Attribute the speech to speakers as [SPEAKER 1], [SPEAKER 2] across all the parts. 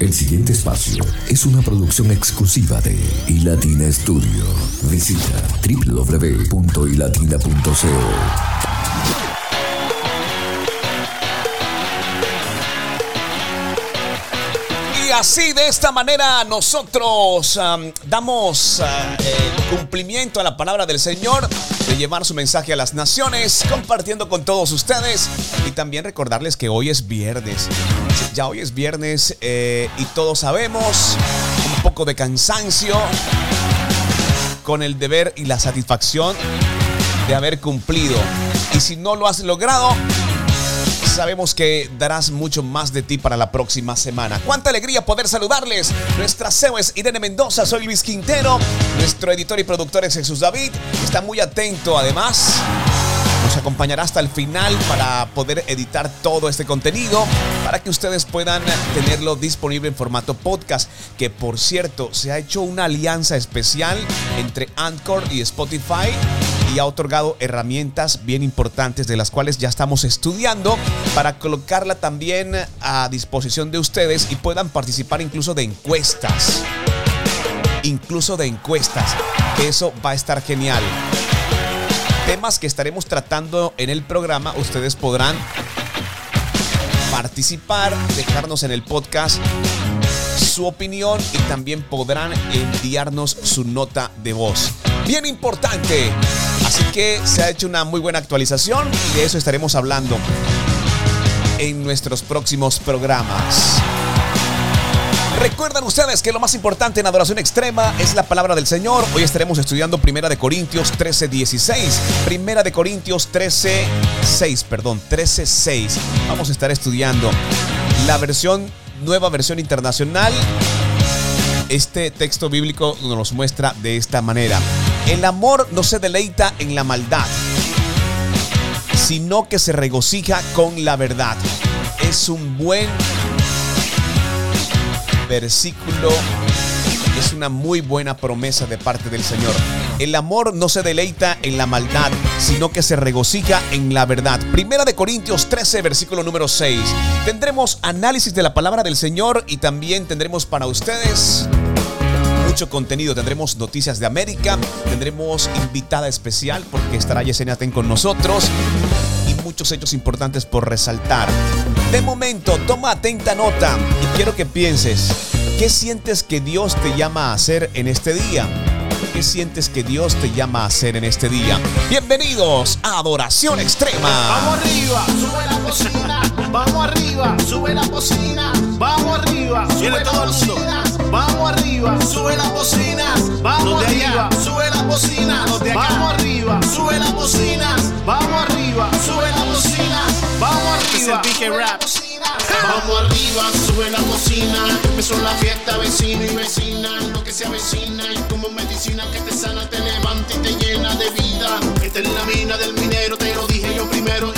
[SPEAKER 1] El siguiente espacio es una producción exclusiva de iLatina Studio. Visita www.ilatina.co.
[SPEAKER 2] Y así de esta manera nosotros damos el cumplimiento a la palabra del Señor de llevar su mensaje a las naciones, compartiendo con todos ustedes y también recordarles que hoy es viernes. Ya hoy es viernes eh, y todos sabemos un poco de cansancio con el deber y la satisfacción de haber cumplido. Y si no lo has logrado, sabemos que darás mucho más de ti para la próxima semana. Cuánta alegría poder saludarles. Nuestra CEO es Irene Mendoza, soy Luis Quintero. Nuestro editor y productor es Jesús David. Está muy atento además. Nos acompañará hasta el final para poder editar todo este contenido, para que ustedes puedan tenerlo disponible en formato podcast, que por cierto se ha hecho una alianza especial entre Anchor y Spotify y ha otorgado herramientas bien importantes de las cuales ya estamos estudiando para colocarla también a disposición de ustedes y puedan participar incluso de encuestas. Incluso de encuestas. Eso va a estar genial. Temas que estaremos tratando en el programa, ustedes podrán participar, dejarnos en el podcast su opinión y también podrán enviarnos su nota de voz. Bien importante. Así que se ha hecho una muy buena actualización y de eso estaremos hablando en nuestros próximos programas. Recuerdan ustedes que lo más importante en adoración extrema es la palabra del Señor. Hoy estaremos estudiando Primera de Corintios 13, 16. Primera de Corintios 13, 6, perdón, 13, 6. Vamos a estar estudiando la versión, nueva versión internacional. Este texto bíblico nos muestra de esta manera. El amor no se deleita en la maldad, sino que se regocija con la verdad. Es un buen versículo es una muy buena promesa de parte del Señor. El amor no se deleita en la maldad, sino que se regocija en la verdad. Primera de Corintios 13, versículo número 6. Tendremos análisis de la palabra del Señor y también tendremos para ustedes mucho contenido. Tendremos noticias de América, tendremos invitada especial porque estará Yesenia Ten con nosotros muchos hechos importantes por resaltar. De momento, toma atenta nota y quiero que pienses, ¿qué sientes que Dios te llama a hacer en este día? ¿Qué sientes que Dios te llama a hacer en este día? Bienvenidos a Adoración Extrema.
[SPEAKER 3] Vamos arriba, sube la cocina. Vamos arriba, sube la cocina. Vamos arriba, sube la cocina. Vamos arriba, sube la cocina. Vamos arriba, sube la cocina. Vamos arriba, sube la cocina. Vamos arriba, sube la cocina. Vamos arriba. Vamos arriba, sube la cocina. Empezó la fiesta, vecino y vecina. Lo que se avecina y como medicina que te sana, te levanta y te llena de vida. Esta es la mina del minero, te lo dije yo primero.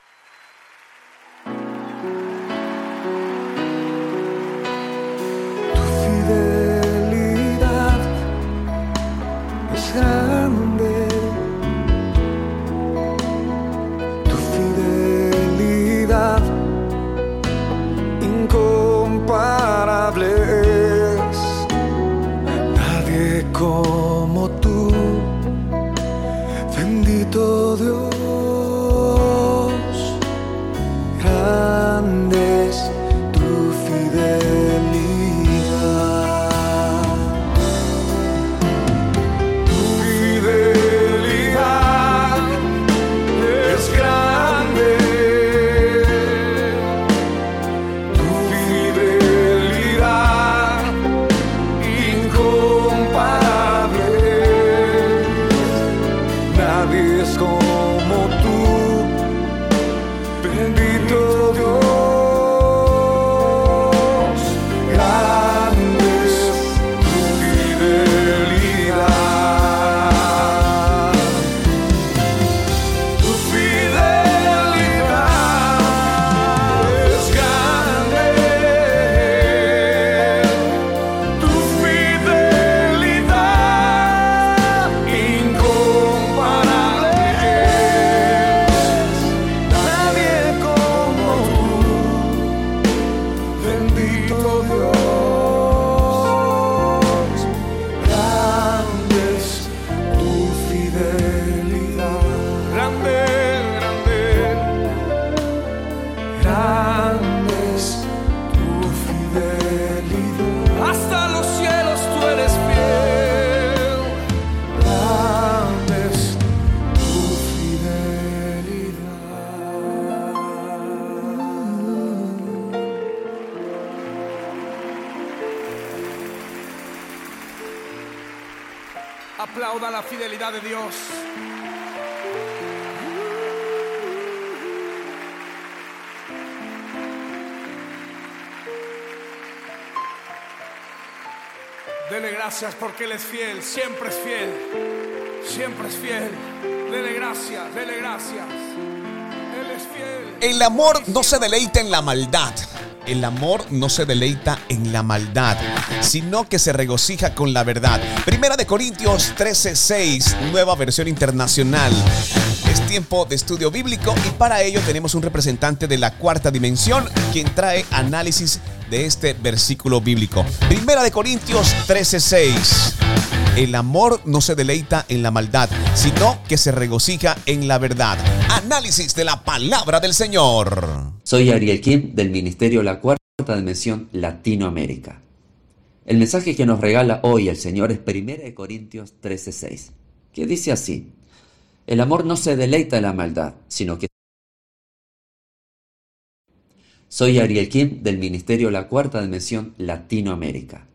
[SPEAKER 4] Fidelidad
[SPEAKER 5] de Dios. Dele gracias porque Él es fiel, siempre es fiel, siempre es fiel. Dele gracias, dele gracias. Él es fiel.
[SPEAKER 2] El amor no se deleita en la maldad. El amor no se deleita en la maldad, sino que se regocija con la verdad. Primera de Corintios 13:6, nueva versión internacional. Es tiempo de estudio bíblico y para ello tenemos un representante de la cuarta dimensión quien trae análisis de este versículo bíblico. Primera de Corintios 13:6. El amor no se deleita en la maldad, sino que se regocija en la verdad. Análisis de la palabra del Señor.
[SPEAKER 6] Soy Ariel Kim del Ministerio La Cuarta Dimensión Latinoamérica. El mensaje que nos regala hoy el Señor es 1 Corintios 13:6, que dice así: El amor no se deleita en la maldad, sino que Soy Ariel Kim del Ministerio La Cuarta Dimensión Latinoamérica.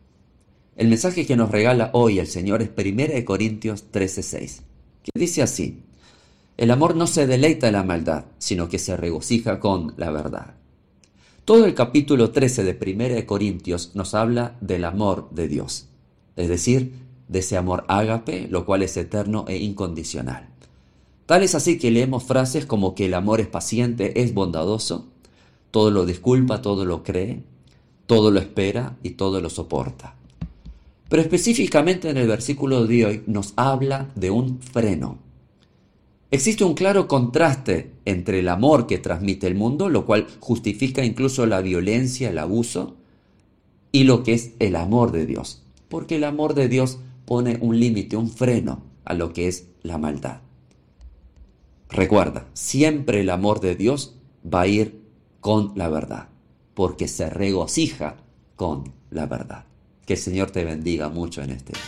[SPEAKER 6] El mensaje que nos regala hoy el Señor es 1 Corintios 13:6, que dice así: El amor no se deleita en la maldad, sino que se regocija con la verdad. Todo el capítulo 13 de 1 Corintios nos habla del amor de Dios, es decir, de ese amor ágape, lo cual es eterno e incondicional. Tal es así que leemos frases como que el amor es paciente, es bondadoso, todo lo disculpa, todo lo cree, todo lo espera y todo lo soporta. Pero específicamente en el versículo de hoy nos habla de un freno. Existe un claro contraste entre el amor que transmite el mundo, lo cual justifica incluso la violencia, el abuso, y lo que es el amor de Dios. Porque el amor de Dios pone un límite, un freno a lo que es la maldad. Recuerda, siempre el amor de Dios va a ir con la verdad, porque se regocija con la verdad. Que el Señor te bendiga mucho en este día.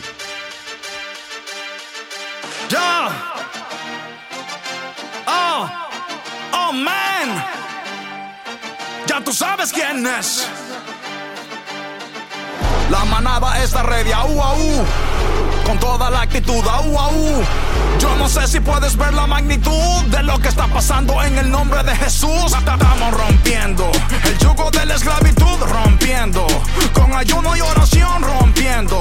[SPEAKER 7] ¡Oh! ¡Oh, man! Ya tú sabes quién es. La manada está ready, au, au. Con toda la actitud, au, au. Yo no sé si puedes ver la magnitud de lo que está pasando en el nombre de Jesús. Estamos rompiendo el yugo de la esclavitud, rompiendo. Con ayuno y oración, rompiendo.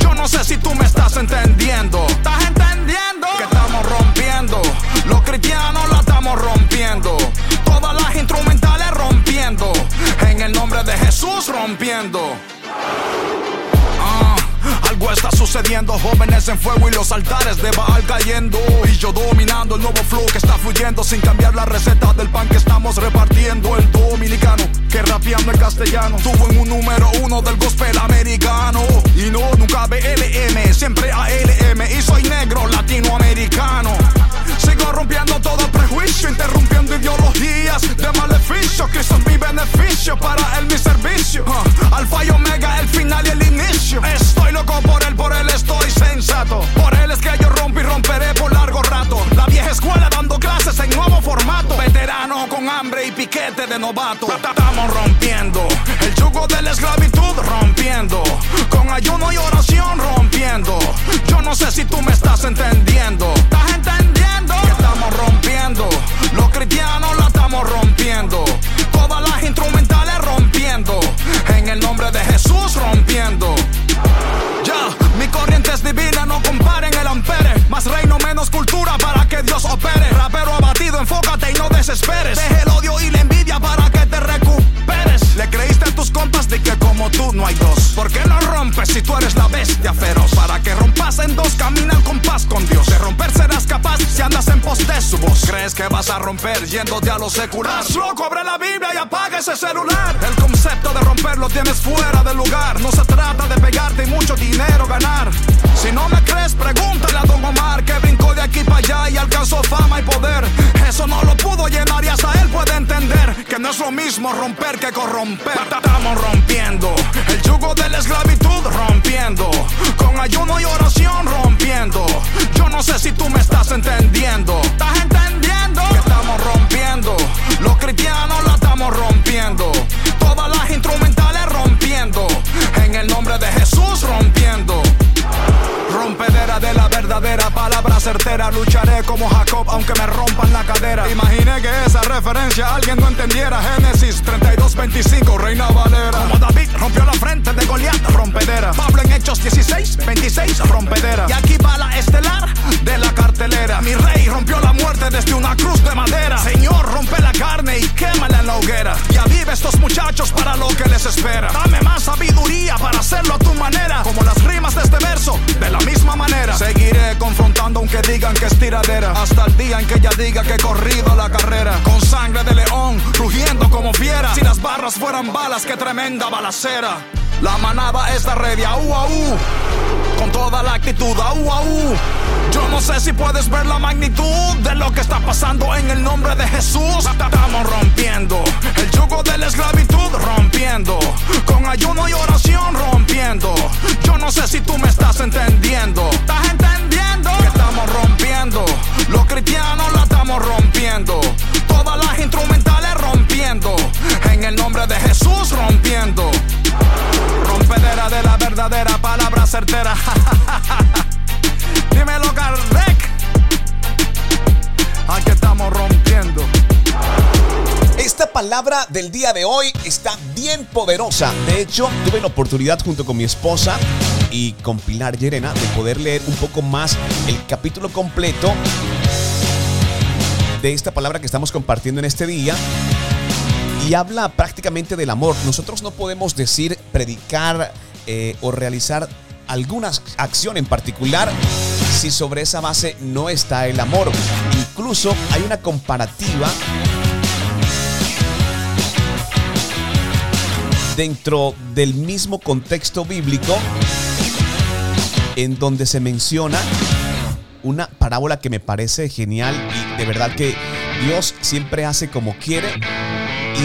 [SPEAKER 7] Yo no sé si tú me estás entendiendo. ¿Estás entendiendo? Que estamos rompiendo. Los cristianos la estamos rompiendo. Todas las instrumentales rompiendo. En el nombre de Jesús, rompiendo. Está sucediendo, jóvenes en fuego y los altares de Baal cayendo. Y yo dominando el nuevo flow que está fluyendo sin cambiar la receta del pan que estamos repartiendo. El dominicano que rapeando en castellano tuvo en un número uno del gospel americano. Y no, nunca BLM, siempre ALM. Y soy negro latinoamericano. Sigo rompiendo todo prejuicio, interrumpiendo ideologías de maleficio. Por él es que yo rompo y romperé por largo rato. La vieja escuela dando clases en nuevo formato. Veterano con hambre y piquete de novato. Estamos rompiendo el yugo de la esclavitud, rompiendo. Con ayuno y oración, rompiendo. Yo no sé si tú me. ¿Estás entendiendo? Con Dios. De romper serás capaz si andas en pos de su voz. ¿Crees que vas a romper yéndote a lo secular? Loco, abre la Biblia y apaga ese celular. El concepto de romper lo tienes fuera de lugar. No se trata de pegarte y mucho dinero ganar. Si no me crees, pregúntale a Don Omar que brincó de aquí para allá y alcanzó fama y poder. Eso no lo pudo llenar y hasta él puede entender que no es lo mismo romper que corromper. Estamos rompiendo el yugo de la esclavitud, rompiendo. Con ayuno y oración, rompiendo. Yo no sé si tú me estás entendiendo. ¿Estás entendiendo? Que estamos rompiendo. Los cristianos la estamos rompiendo. Todas las instrumentales rompiendo. En el nombre de Jesús rompiendo. De la verdad como Jacob, aunque me rompan la cadera. Imaginé que esa referencia alguien no entendiera. Génesis 32, 25, Reina Valera. Como David rompió la frente de Goliat, rompedera. Pablo en Hechos 16, 26, rompedera. Y aquí va la estelar de la cartelera. Mi rey rompió la muerte desde una cruz de madera. Señor, rompe la carne y quémala en la hoguera. Estos muchachos para lo que les espera. Dame más sabiduría para hacerlo a tu manera. Como las rimas de este verso, de la misma manera. Seguiré confrontando aunque digan que es tiradera. Hasta el día en que ella diga que he corrido la carrera. Con sangre de león, rugiendo como fiera. Si las barras fueran balas, qué tremenda balacera. La manada está ready, au. Con toda la actitud, au. Yo no sé si puedes ver la magnitud de lo que está pasando en el nombre de Jesús. Estamos rompiendo el yugo de la esclavitud, rompiendo. Con ayuno y oración, rompiendo. Yo no sé si tú me estás entendiendo. ¿Estás entendiendo? Que estamos rompiendo. Los cristianos la estamos rompiendo. Todas las instrumentales rompiendo. En el nombre de Jesús, rompiendo. De la verdadera palabra certera. Dímelo, Kardec. Aquí estamos rompiendo.
[SPEAKER 2] Esta palabra del día de hoy está bien poderosa. De hecho, tuve la oportunidad junto con mi esposa y con Pilar Llerena de poder leer un poco más el capítulo completo de esta palabra que estamos compartiendo en este día. Y habla prácticamente del amor. Nosotros no podemos decir, predicar eh, o realizar alguna acción en particular si sobre esa base no está el amor. Incluso hay una comparativa dentro del mismo contexto bíblico en donde se menciona una parábola que me parece genial y de verdad que Dios siempre hace como quiere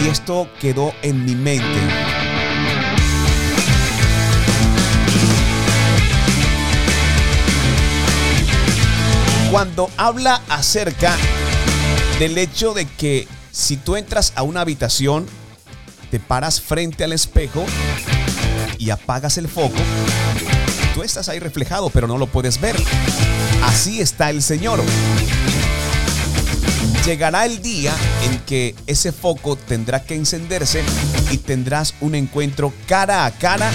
[SPEAKER 2] y esto quedó en mi mente. Cuando habla acerca del hecho de que si tú entras a una habitación, te paras frente al espejo y apagas el foco, tú estás ahí reflejado, pero no lo puedes ver. Así está el Señor. Llegará el día en que ese foco tendrá que encenderse y tendrás un encuentro cara a cara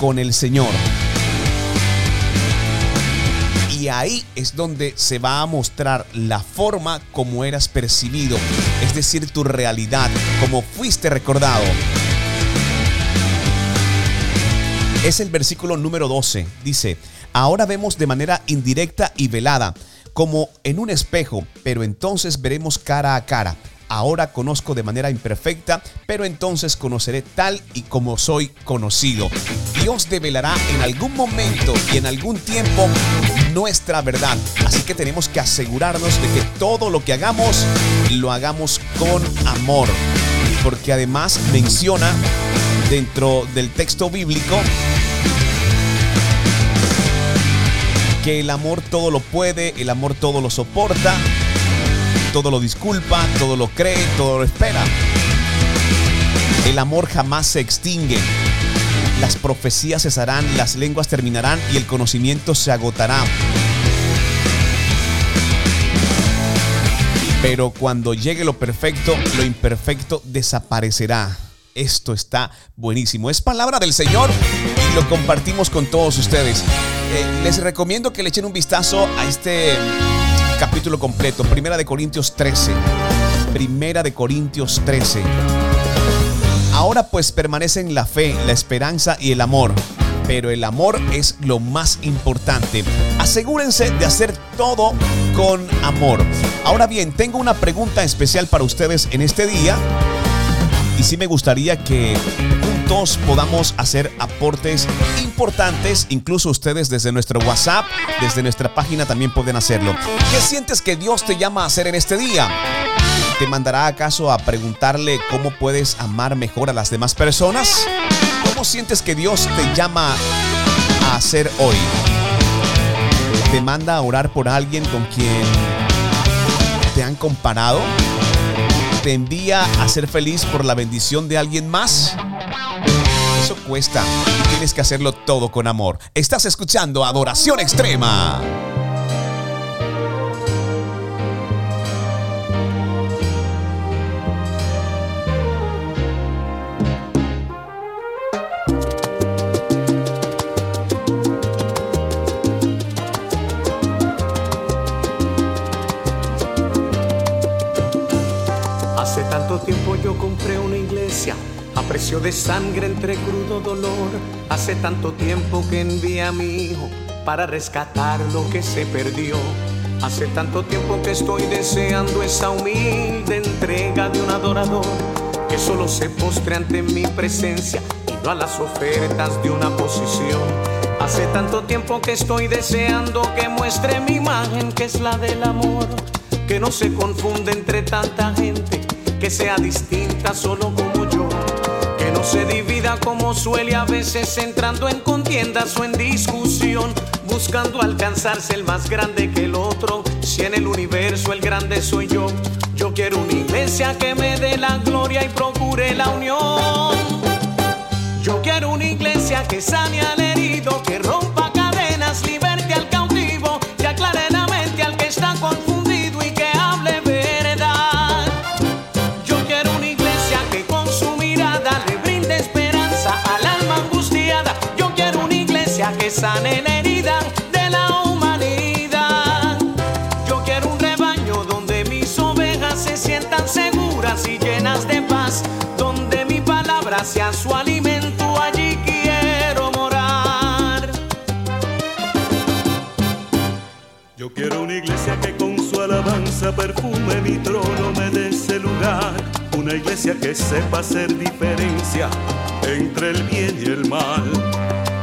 [SPEAKER 2] con el Señor. Y ahí es donde se va a mostrar la forma como eras percibido, es decir, tu realidad, como fuiste recordado. Es el versículo número 12. Dice, ahora vemos de manera indirecta y velada, como en un espejo, pero entonces veremos cara a cara. Ahora conozco de manera imperfecta, pero entonces conoceré tal y como soy conocido. Dios develará en algún momento y en algún tiempo nuestra verdad. Así que tenemos que asegurarnos de que todo lo que hagamos lo hagamos con amor. Porque además menciona dentro del texto bíblico que el amor todo lo puede, el amor todo lo soporta, todo lo disculpa, todo lo cree, todo lo espera. El amor jamás se extingue. Las profecías cesarán, las lenguas terminarán y el conocimiento se agotará. Pero cuando llegue lo perfecto, lo imperfecto desaparecerá. Esto está buenísimo. Es palabra del Señor y lo compartimos con todos ustedes. Eh, les recomiendo que le echen un vistazo a este capítulo completo. Primera de Corintios 13. Primera de Corintios 13. Ahora pues permanecen la fe, la esperanza y el amor. Pero el amor es lo más importante. Asegúrense de hacer todo con amor. Ahora bien, tengo una pregunta especial para ustedes en este día. Y sí me gustaría que juntos podamos hacer aportes importantes. Incluso ustedes desde nuestro WhatsApp, desde nuestra página también pueden hacerlo. ¿Qué sientes que Dios te llama a hacer en este día? ¿Te mandará acaso a preguntarle cómo puedes amar mejor a las demás personas? ¿Cómo sientes que Dios te llama a hacer hoy? ¿Te manda a orar por alguien con quien te han comparado? ¿Te envía a ser feliz por la bendición de alguien más? Eso cuesta y tienes que hacerlo todo con amor. Estás escuchando Adoración Extrema.
[SPEAKER 8] Precio de sangre entre crudo dolor. Hace tanto tiempo que envié a mi hijo para rescatar lo que se perdió. Hace tanto tiempo que estoy deseando esa humilde entrega de un adorador que solo se postre ante mi presencia y no a las ofertas de una posición. Hace tanto tiempo que estoy deseando que muestre mi imagen, que es la del amor, que no se confunde entre tanta gente, que sea distinta solo como yo, se divida como suele a veces entrando en contiendas o en discusión, buscando alcanzarse el más grande que el otro, si en el universo el grande soy yo. Yo quiero una iglesia que me dé la gloria y procure la unión. Yo quiero una iglesia que sane al herido, que rompa cadenas, liberte iglesia que sane la herida de la humanidad. Yo quiero un rebaño donde mis ovejas se sientan seguras y llenas de paz, donde mi palabra sea su alimento, allí quiero morar.
[SPEAKER 9] Yo quiero una iglesia que con su alabanza perfume mi trono, me dé ese lugar. Una iglesia que sepa hacer diferencia entre el bien y el mal.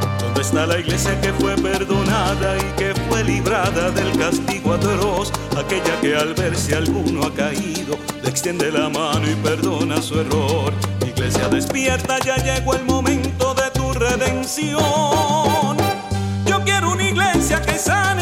[SPEAKER 9] ¿Dónde está la iglesia que fue perdonada y que fue librada del castigo atroz? Aquella que al ver si alguno ha caído, le extiende la mano y perdona su error. Iglesia despierta, ya llegó el momento de tu redención. Yo quiero una iglesia que sane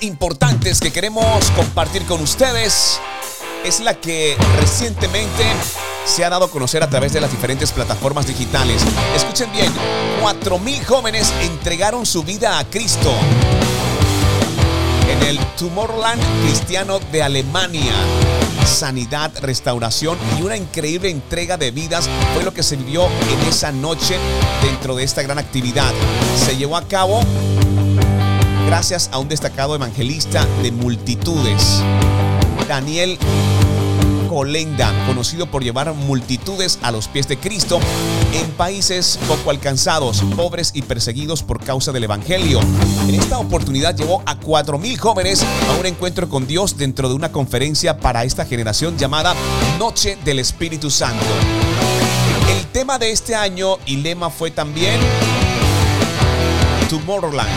[SPEAKER 2] importantes que queremos compartir con ustedes es la que recientemente se ha dado a conocer a través de las diferentes plataformas digitales. Escuchen bien, 4.000 jóvenes entregaron su vida a Cristo en el Tomorrowland Cristiano de Alemania. Sanidad, restauración y una increíble entrega de vidas fue lo que se vivió en esa noche dentro de esta gran actividad. Se llevó a cabo
[SPEAKER 10] gracias a un destacado evangelista de multitudes, Daniel Colenda, conocido por llevar multitudes a los pies de Cristo en países poco alcanzados, pobres y perseguidos por causa del Evangelio. En esta oportunidad llevó a 4.000 jóvenes a un encuentro con Dios dentro de una conferencia para esta generación llamada Noche del Espíritu Santo. El tema de este año y lema fue también Tomorrowland,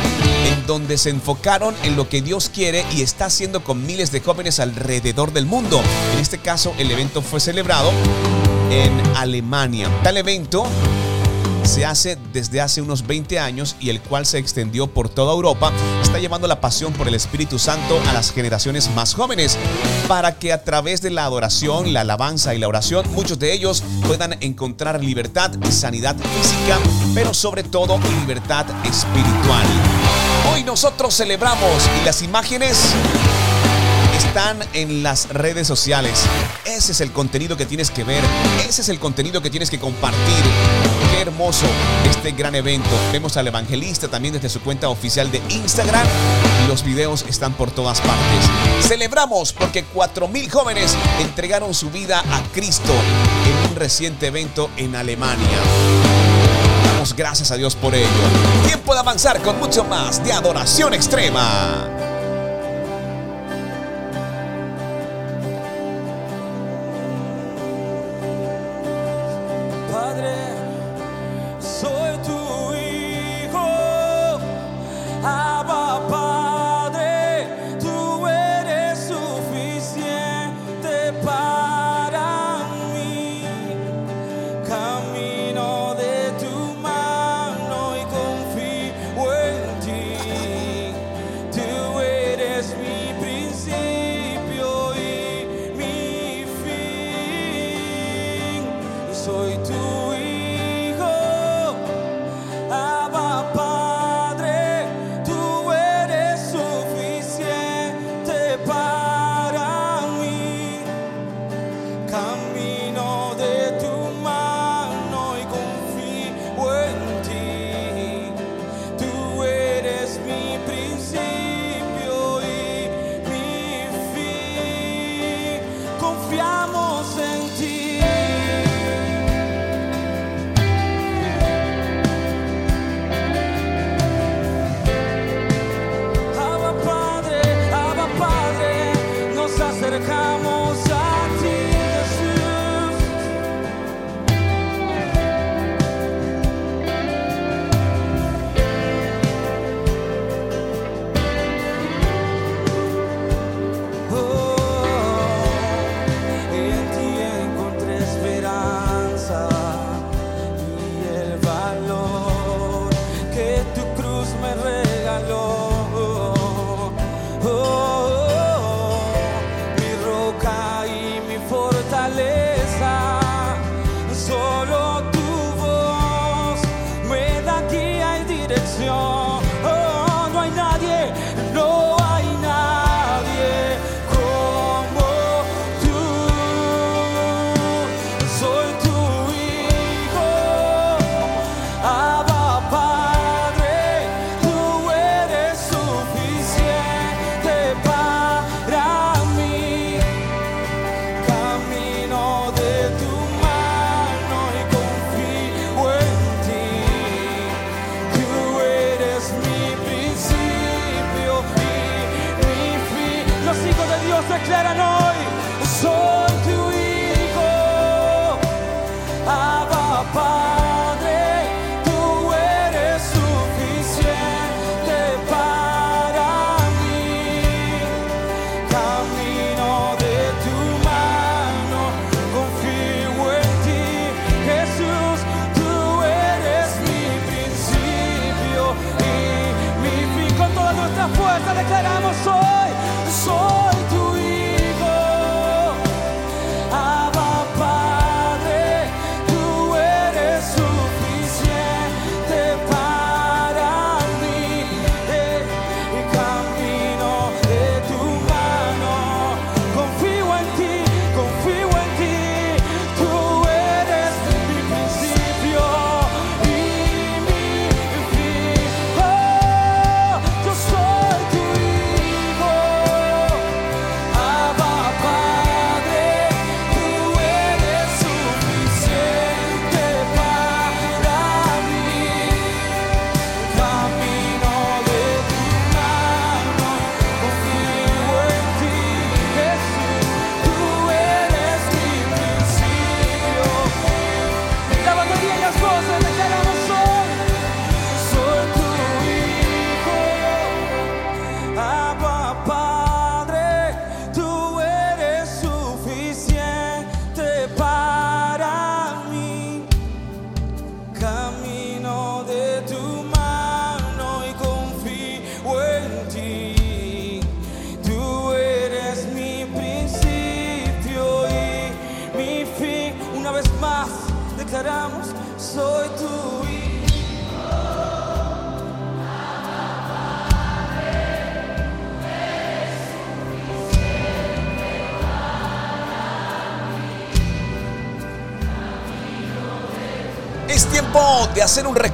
[SPEAKER 10] donde se enfocaron en lo que Dios quiere y está haciendo con miles de jóvenes alrededor del mundo. En este caso, el evento fue celebrado en Alemania. Tal evento se hace desde hace unos 20 años y el cual se extendió por toda Europa, está llevando la pasión por el Espíritu Santo a las generaciones más jóvenes para que a través de la adoración, la alabanza y la oración, muchos de ellos puedan encontrar libertad y sanidad física, pero sobre todo libertad espiritual. Hoy nosotros celebramos y las imágenes están en las redes sociales. Ese es el contenido que tienes que ver. Ese es el contenido que tienes que compartir. Qué hermoso este gran evento. Vemos al evangelista también desde su cuenta oficial de Instagram. Los videos están por todas partes. Celebramos porque 4.000 jóvenes entregaron su vida a Cristo en un reciente evento en Alemania. Gracias a Dios por ello. Tiempo de avanzar con mucho más de adoración extrema.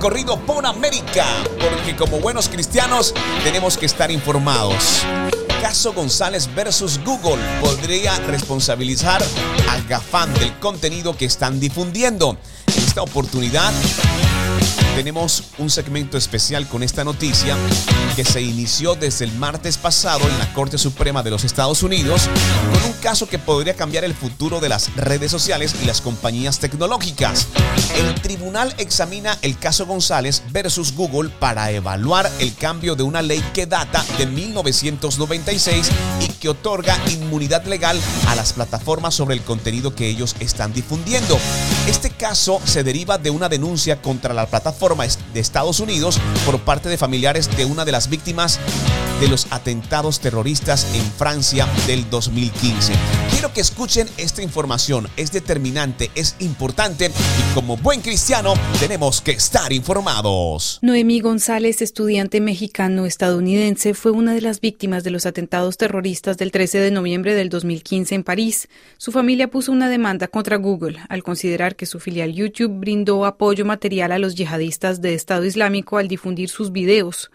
[SPEAKER 2] Recorrido por América, porque como buenos cristianos tenemos que estar informados. Caso González versus Google podría responsabilizar a Gafán del contenido que están difundiendo. En esta oportunidad tenemos un segmento especial con esta noticia que se inició desde el martes pasado en la Corte Suprema de los Estados Unidos con un caso que podría cambiar el futuro de las redes sociales y las compañías tecnológicas. El tribunal examina el caso González versus Google para evaluar el cambio de una ley que data de 1996 y que otorga inmunidad legal a las plataformas sobre el contenido que ellos están difundiendo. Este caso se deriva de una denuncia contra la plataforma de Estados Unidos por parte de familiares de una de las víctimas de los atentados terroristas en Francia del 2015. Quiero que escuchen esta información, es determinante, es importante y como buen cristiano tenemos que estar informados.
[SPEAKER 11] Noemí González, estudiante mexicano-estadounidense, fue una de las víctimas de los atentados terroristas del 13 de noviembre del 2015 en París. Su familia puso una demanda contra Google al considerar que su filial YouTube brindó apoyo material a los yihadistas de Estado Islámico al difundir sus videos.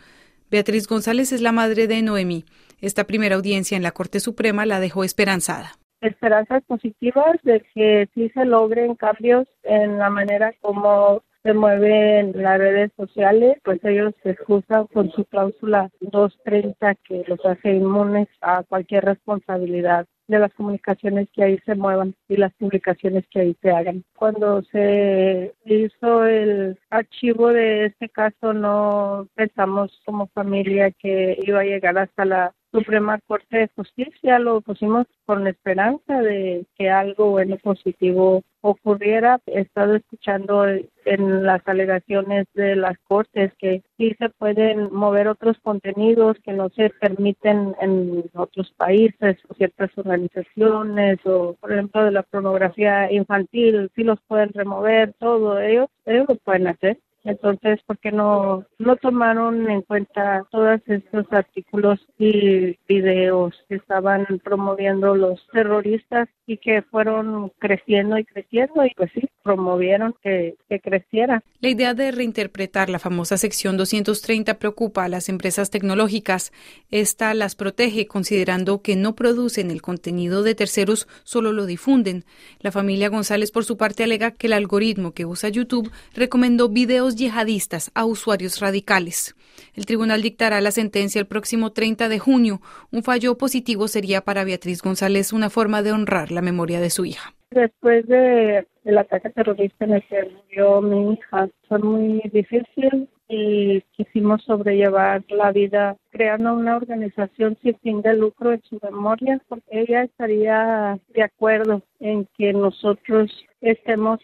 [SPEAKER 11] Beatriz González es la madre de Noemí. Esta primera audiencia en la Corte Suprema la dejó esperanzada.
[SPEAKER 12] Esperanzas positivas de que sí se logren cambios en la manera como se mueven las redes sociales, pues ellos se excusan con su cláusula 230 que los hace inmunes a cualquier responsabilidad de las comunicaciones que ahí se muevan y las publicaciones que ahí se hagan. Cuando se hizo el archivo de este caso, no pensamos como familia que iba a llegar hasta la Suprema Corte de Justicia, lo pusimos con la esperanza de que algo bueno positivo ocurriera. He estado escuchando en las alegaciones de las cortes que sí se pueden mover otros contenidos que no se permiten en otros países o ciertas organizaciones o por ejemplo de la pornografía infantil, sí los pueden remover, todo ellos, ellos lo pueden hacer. Entonces, ¿por qué no, no tomaron en cuenta todos estos artículos y videos que estaban promoviendo los terroristas y que fueron creciendo y creciendo y pues sí, promovieron que, que creciera?
[SPEAKER 11] La idea de reinterpretar la famosa sección 230 preocupa a las empresas tecnológicas. Esta las protege considerando que no producen el contenido de terceros, solo lo difunden. La familia González, por su parte, alega que el algoritmo que usa YouTube recomendó videos yihadistas a usuarios radicales. El tribunal dictará la sentencia el próximo 30 de junio. Un fallo positivo sería para Beatriz González una forma de honrar la memoria de su hija.
[SPEAKER 12] Después de, del ataque terrorista en el que murió mi hija, fue muy difícil y quisimos sobrellevar la vida creando una organización sin fin de lucro en su memoria, porque ella estaría de acuerdo en que nosotros estemos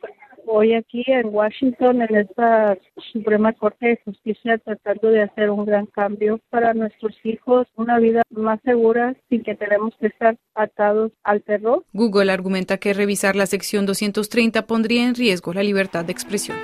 [SPEAKER 12] hoy aquí en Washington, en esta Suprema Corte de Justicia, tratando de hacer un gran cambio para nuestros hijos, una vida más segura sin que tenemos que estar atados al terror.
[SPEAKER 11] Google argumenta que revisar la sección 230 pondría en riesgo la libertad de expresión.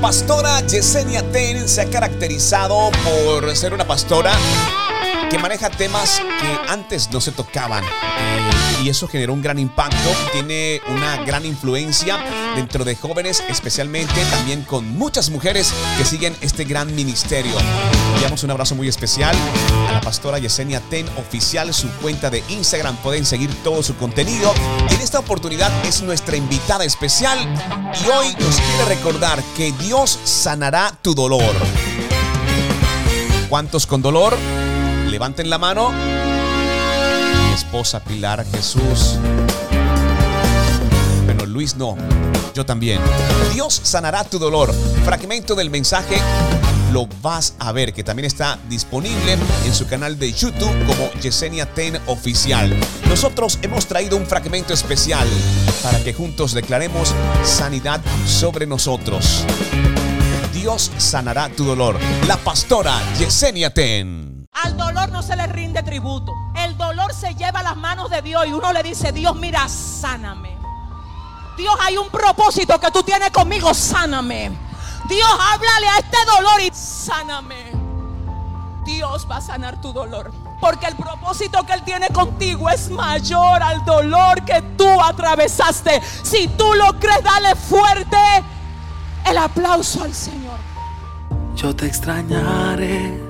[SPEAKER 2] Pastora Yesenia Ten se ha caracterizado por ser una pastora que maneja temas que antes no se tocaban. Eh, y eso generó un gran impacto, tiene una gran influencia dentro de jóvenes, especialmente también con muchas mujeres que siguen este gran ministerio. Enviamos un abrazo muy especial a la pastora Yesenia Ten oficial, su cuenta de Instagram, pueden seguir todo su contenido. Y en esta oportunidad es nuestra invitada especial y hoy nos quiere recordar que Dios sanará tu dolor. ¿Cuántos con dolor? Levanten la mano. Mi esposa Pilar Jesús. Bueno, Luis no. Yo también. Dios sanará tu dolor. Fragmento del mensaje lo vas a ver, que también está disponible en su canal de YouTube como Yesenia Ten Oficial. Nosotros hemos traído un fragmento especial para que juntos declaremos sanidad sobre nosotros. Dios sanará tu dolor. La pastora Yesenia Ten.
[SPEAKER 13] Al dolor no se le rinde tributo. El dolor se lleva a las manos de Dios y uno le dice, Dios, mira, sáname. Dios, hay un propósito que tú tienes conmigo, sáname. Dios, háblale a este dolor y sáname. Dios va a sanar tu dolor. Porque el propósito que Él tiene contigo es mayor al dolor que tú atravesaste. Si tú lo crees, dale fuerte el aplauso al Señor.
[SPEAKER 14] Yo te extrañaré.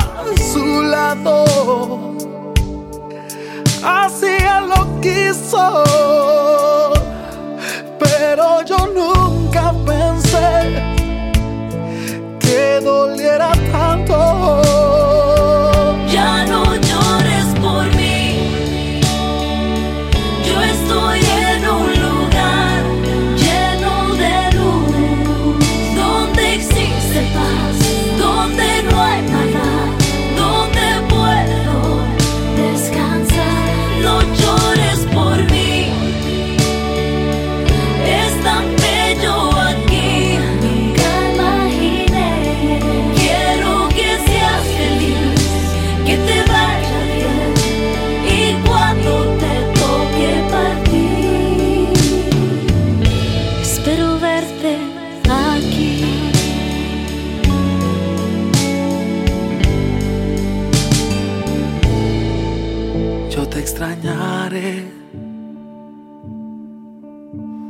[SPEAKER 14] su lado. Así Él lo quiso, pero yo nunca pensé que doliera tanto.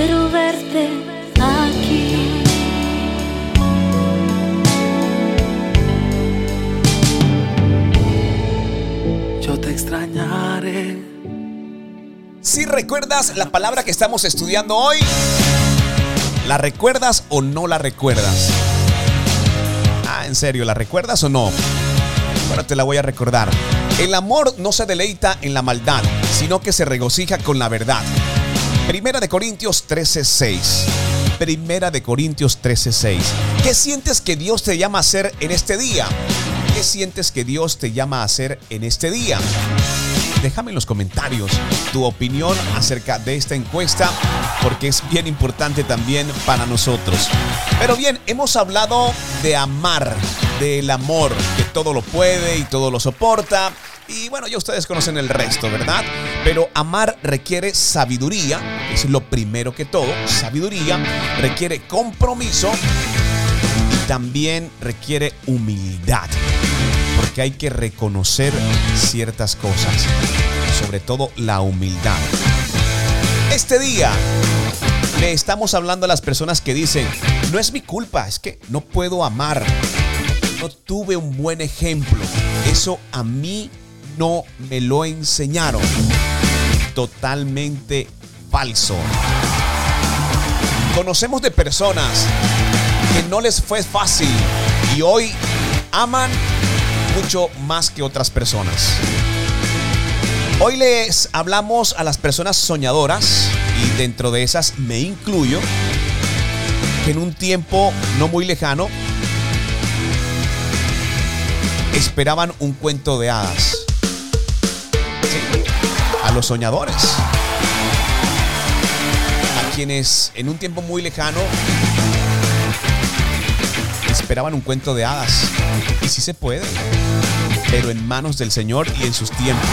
[SPEAKER 15] espero verte aquí
[SPEAKER 14] Yo te extrañaré.
[SPEAKER 2] Si recuerdas la palabra que estamos estudiando hoy, ¿la recuerdas o no la recuerdas? Ah, en serio, ¿la recuerdas o no? Bueno, te la voy a recordar. El amor no se deleita en la maldad, sino que se regocija con la verdad. Primera de Corintios 13:6. Primera de Corintios 13:6. ¿Qué sientes que Dios te llama a hacer en este día? ¿Qué sientes que Dios te llama a hacer en este día? Déjame en los comentarios tu opinión acerca de esta encuesta porque es bien importante también para nosotros. Pero bien, hemos hablado de amar, del amor, que todo lo puede y todo lo soporta Y bueno, ya ustedes conocen el resto, ¿verdad? Pero amar requiere sabiduría, es lo primero que todo. Sabiduría requiere compromiso y también requiere humildad. Porque hay que reconocer ciertas cosas, sobre todo la humildad. Este día le estamos hablando a las personas que dicen, no es mi culpa, es que no puedo amar. No tuve un buen ejemplo. Eso a mí no me lo enseñaron. Totalmente falso. Conocemos de personas que no les fue fácil y hoy aman mucho más que otras personas. Hoy les hablamos a las personas soñadoras y dentro de esas me incluyo que en un tiempo no muy lejano esperaban un cuento de hadas. A los soñadores. A quienes en un tiempo muy lejano esperaban un cuento de hadas. Y sí se puede, pero en manos del Señor y en sus tiempos.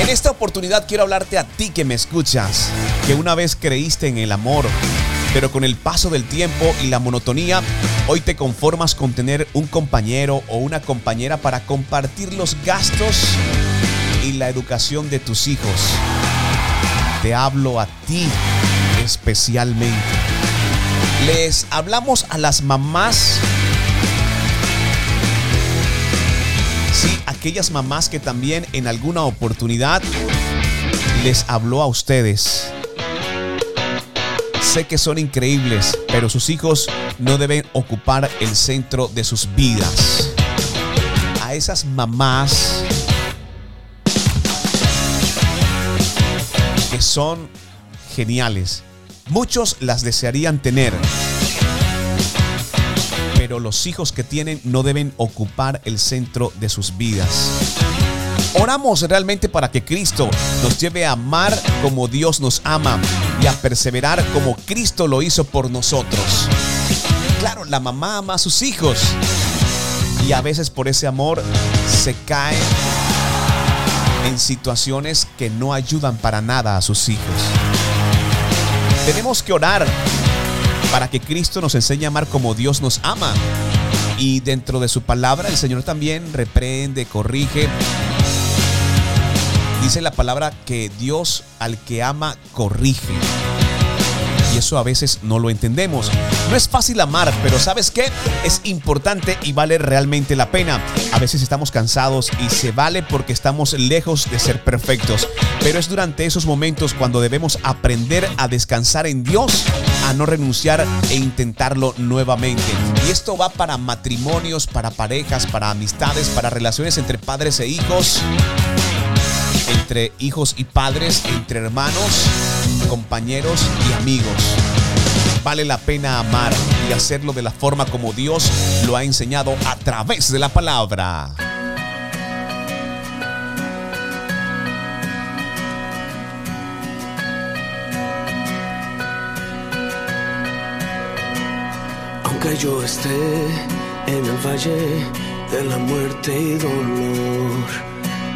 [SPEAKER 2] En esta oportunidad quiero hablarte a ti que me escuchas, que una vez creíste en el amor, pero con el paso del tiempo y la monotonía, hoy te conformas con tener un compañero o una compañera para compartir los gastos y la educación de tus hijos. Te hablo a ti especialmente. Les hablamos a las mamás Sí, aquellas mamás que también en alguna oportunidad les habló a ustedes. Sé que son increíbles, pero sus hijos no deben ocupar el centro de sus vidas. A esas mamás que son geniales. Muchos las desearían tener, pero los hijos que tienen no deben ocupar el centro de sus vidas. Oramos realmente para que Cristo nos lleve a amar como Dios nos ama y a perseverar como Cristo lo hizo por nosotros. Claro, la mamá ama a sus hijos y a veces por ese amor se cae en situaciones que no ayudan para nada a sus hijos. Tenemos que orar para que Cristo nos enseñe a amar como Dios nos ama. Y dentro de su palabra el Señor también reprende, corrige. Dice la palabra que Dios al que ama corrige. Y eso a veces no lo entendemos. No es fácil amar, pero ¿sabes qué? Es importante y vale realmente la pena. A veces estamos cansados y se vale porque estamos lejos de ser perfectos. Pero es durante esos momentos cuando debemos aprender a descansar en Dios, a no renunciar e intentarlo nuevamente. Y esto va para matrimonios, para parejas, para amistades, para relaciones entre padres e hijos entre hijos y padres, entre hermanos, compañeros y amigos. Vale la pena amar y hacerlo de la forma como Dios lo ha enseñado a través de la palabra.
[SPEAKER 16] Aunque yo esté en el valle de la muerte y dolor,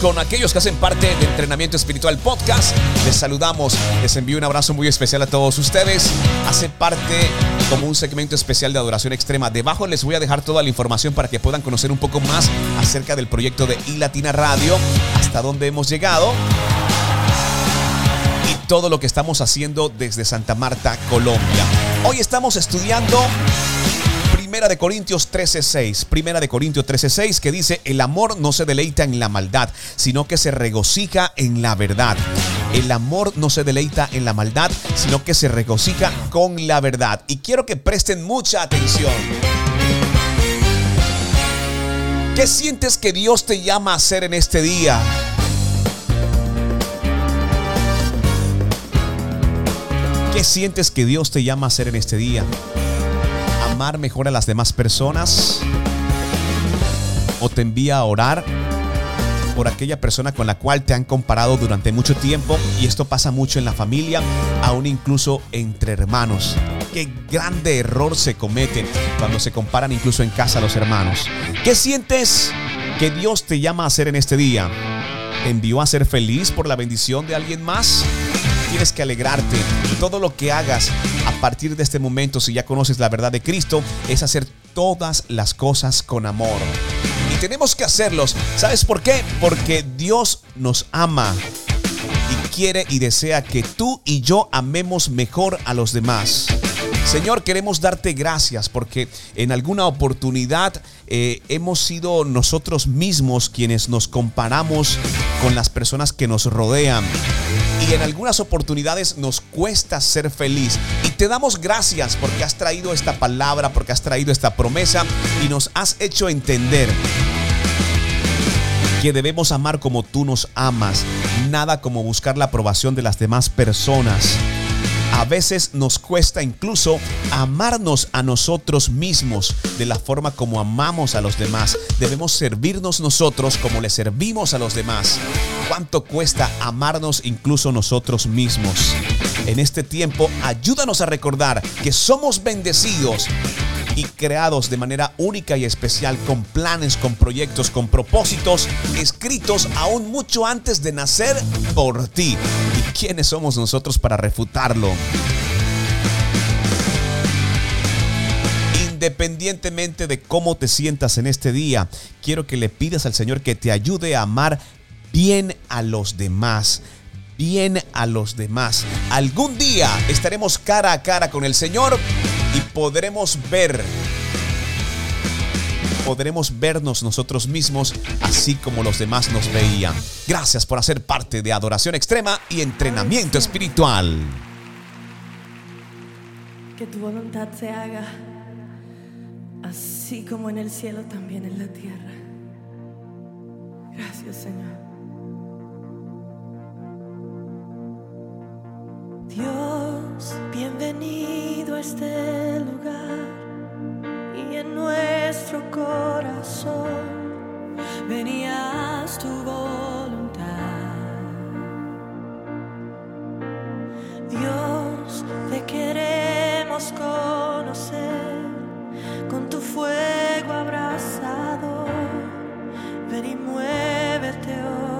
[SPEAKER 2] con aquellos que hacen parte de Entrenamiento Espiritual Podcast. Les saludamos, les envío un abrazo muy especial a todos ustedes. Hace parte como un segmento especial de adoración extrema. Debajo les voy a dejar toda la información para que puedan conocer un poco más acerca del proyecto de iLatina Radio, hasta dónde hemos llegado y todo lo que estamos haciendo desde Santa Marta, Colombia. Hoy estamos estudiando Primera de Corintios 13:6. Primera de Corintios 13:6 que dice, "El amor no se deleita en la maldad, sino que se regocija en la verdad." El amor no se deleita en la maldad, sino que se regocija con la verdad. Y quiero que presten mucha atención. ¿Qué sientes que Dios te llama a hacer en este día? ¿Qué sientes que Dios te llama a hacer en este día? ¿Amar mejor a las demás personas? ¿O te envía a orar por aquella persona con la cual te han comparado durante mucho tiempo? Y esto pasa mucho en la familia, aún incluso entre hermanos. Qué grande error se comete cuando se comparan incluso en casa los hermanos. ¿Qué sientes que Dios te llama a hacer en este día? ¿Te envió a ser feliz por la bendición de alguien más? Tienes que alegrarte. Todo lo que hagas a partir de este momento, si ya conoces la verdad de Cristo, es hacer todas las cosas con amor. Y tenemos que hacerlos. ¿Sabes por qué? Porque Dios nos ama y quiere y desea que tú y yo amemos mejor a los demás. Señor, queremos darte gracias porque en alguna oportunidad eh, hemos sido nosotros mismos quienes nos comparamos con las personas que nos rodean. Y en algunas oportunidades nos cuesta ser feliz. Y te damos gracias porque has traído esta palabra, porque has traído esta promesa y nos has hecho entender que debemos amar como tú nos amas, nada como buscar la aprobación de las demás personas. A veces nos cuesta incluso amarnos a nosotros mismos de la forma como amamos a los demás. Debemos servirnos nosotros como le servimos a los demás. ¿Cuánto cuesta amarnos incluso nosotros mismos? En este tiempo, ayúdanos a recordar que somos bendecidos y creados de manera única y especial con planes, con proyectos, con propósitos escritos aún mucho antes de nacer por ti. ¿Y quiénes somos nosotros para refutarlo? Independientemente de cómo te sientas en este día, quiero que le pidas al Señor que te ayude a amar bien a los demás bien a los demás. Algún día estaremos cara a cara con el Señor y podremos ver, podremos vernos nosotros mismos así como los demás nos veían. Gracias por hacer parte de Adoración Extrema y Entrenamiento Espiritual.
[SPEAKER 17] Que tu voluntad se haga así como en el cielo, también en la tierra. Gracias, Señor. Dios, bienvenido a este lugar y en nuestro corazón venías tu voluntad. Dios, te queremos conocer con tu fuego abrazado. Ven y muévete otra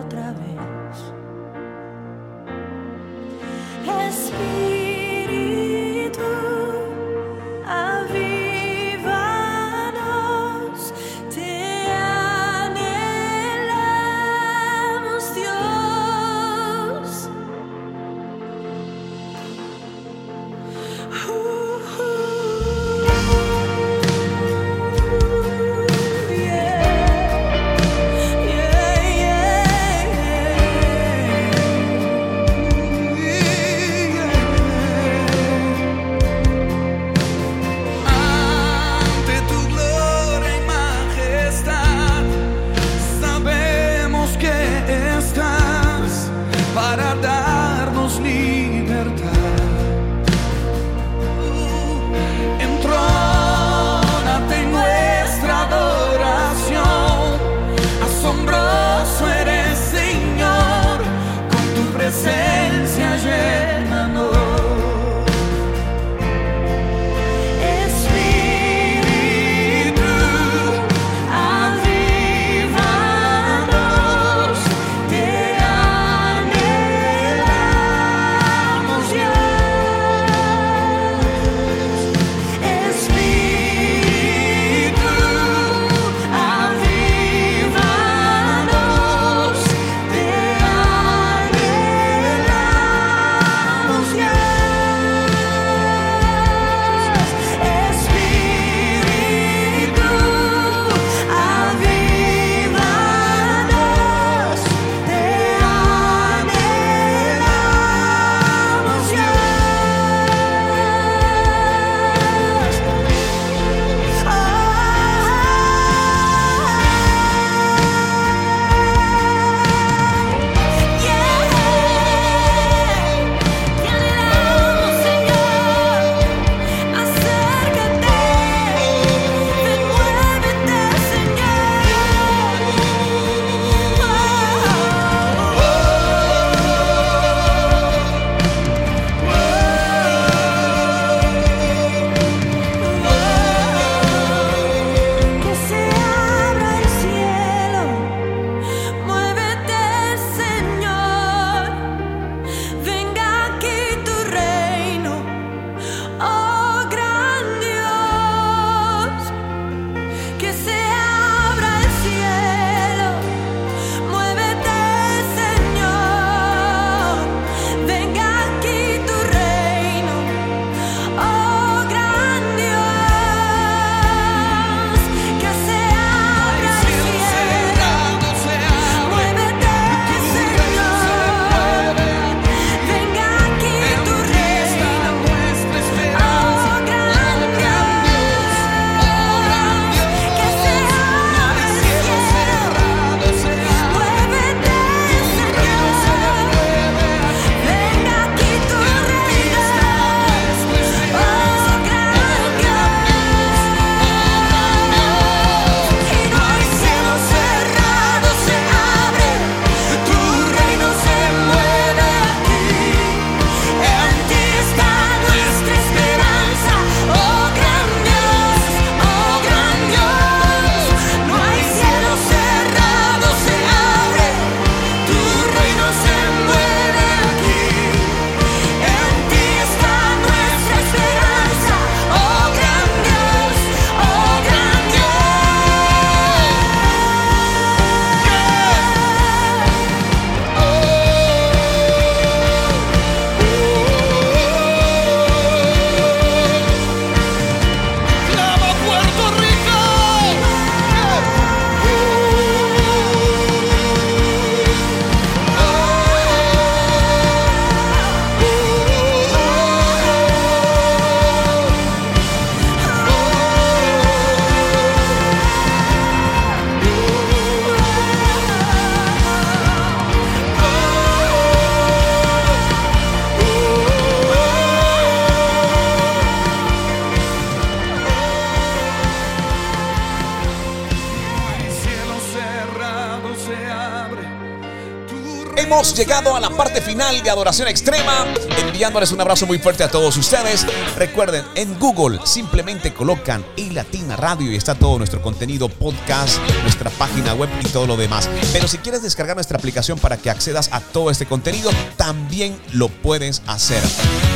[SPEAKER 2] llegado a la parte final de Adoración Extrema, enviándoles un abrazo muy fuerte a todos ustedes. Recuerden, en Google simplemente colocan y Latina Radio y está todo nuestro contenido, podcast, nuestra página web y todo lo demás. Pero si quieres descargar nuestra aplicación para que accedas a todo este contenido, también lo puedes hacer.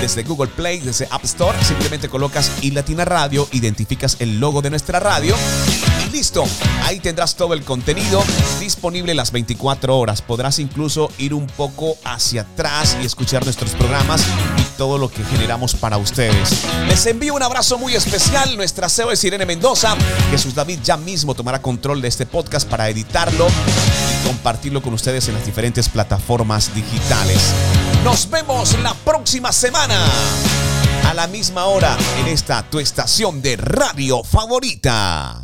[SPEAKER 2] Desde Google Play, desde App Store, simplemente colocas y Latina Radio, identificas el logo de nuestra radio y listo. Ahí tendrás todo el contenido disponible las 24 horas. Podrás incluso ir un poco hacia atrás y escuchar nuestros programas y todo lo que generamos para ustedes. Les envío un abrazo muy especial. Nuestra CEO es Irene Mendoza. Jesús David ya mismo tomará control de este podcast para editarlo y compartirlo con ustedes en las diferentes plataformas digitales. Nos vemos la próxima semana a la misma hora en esta tu estación de radio favorita.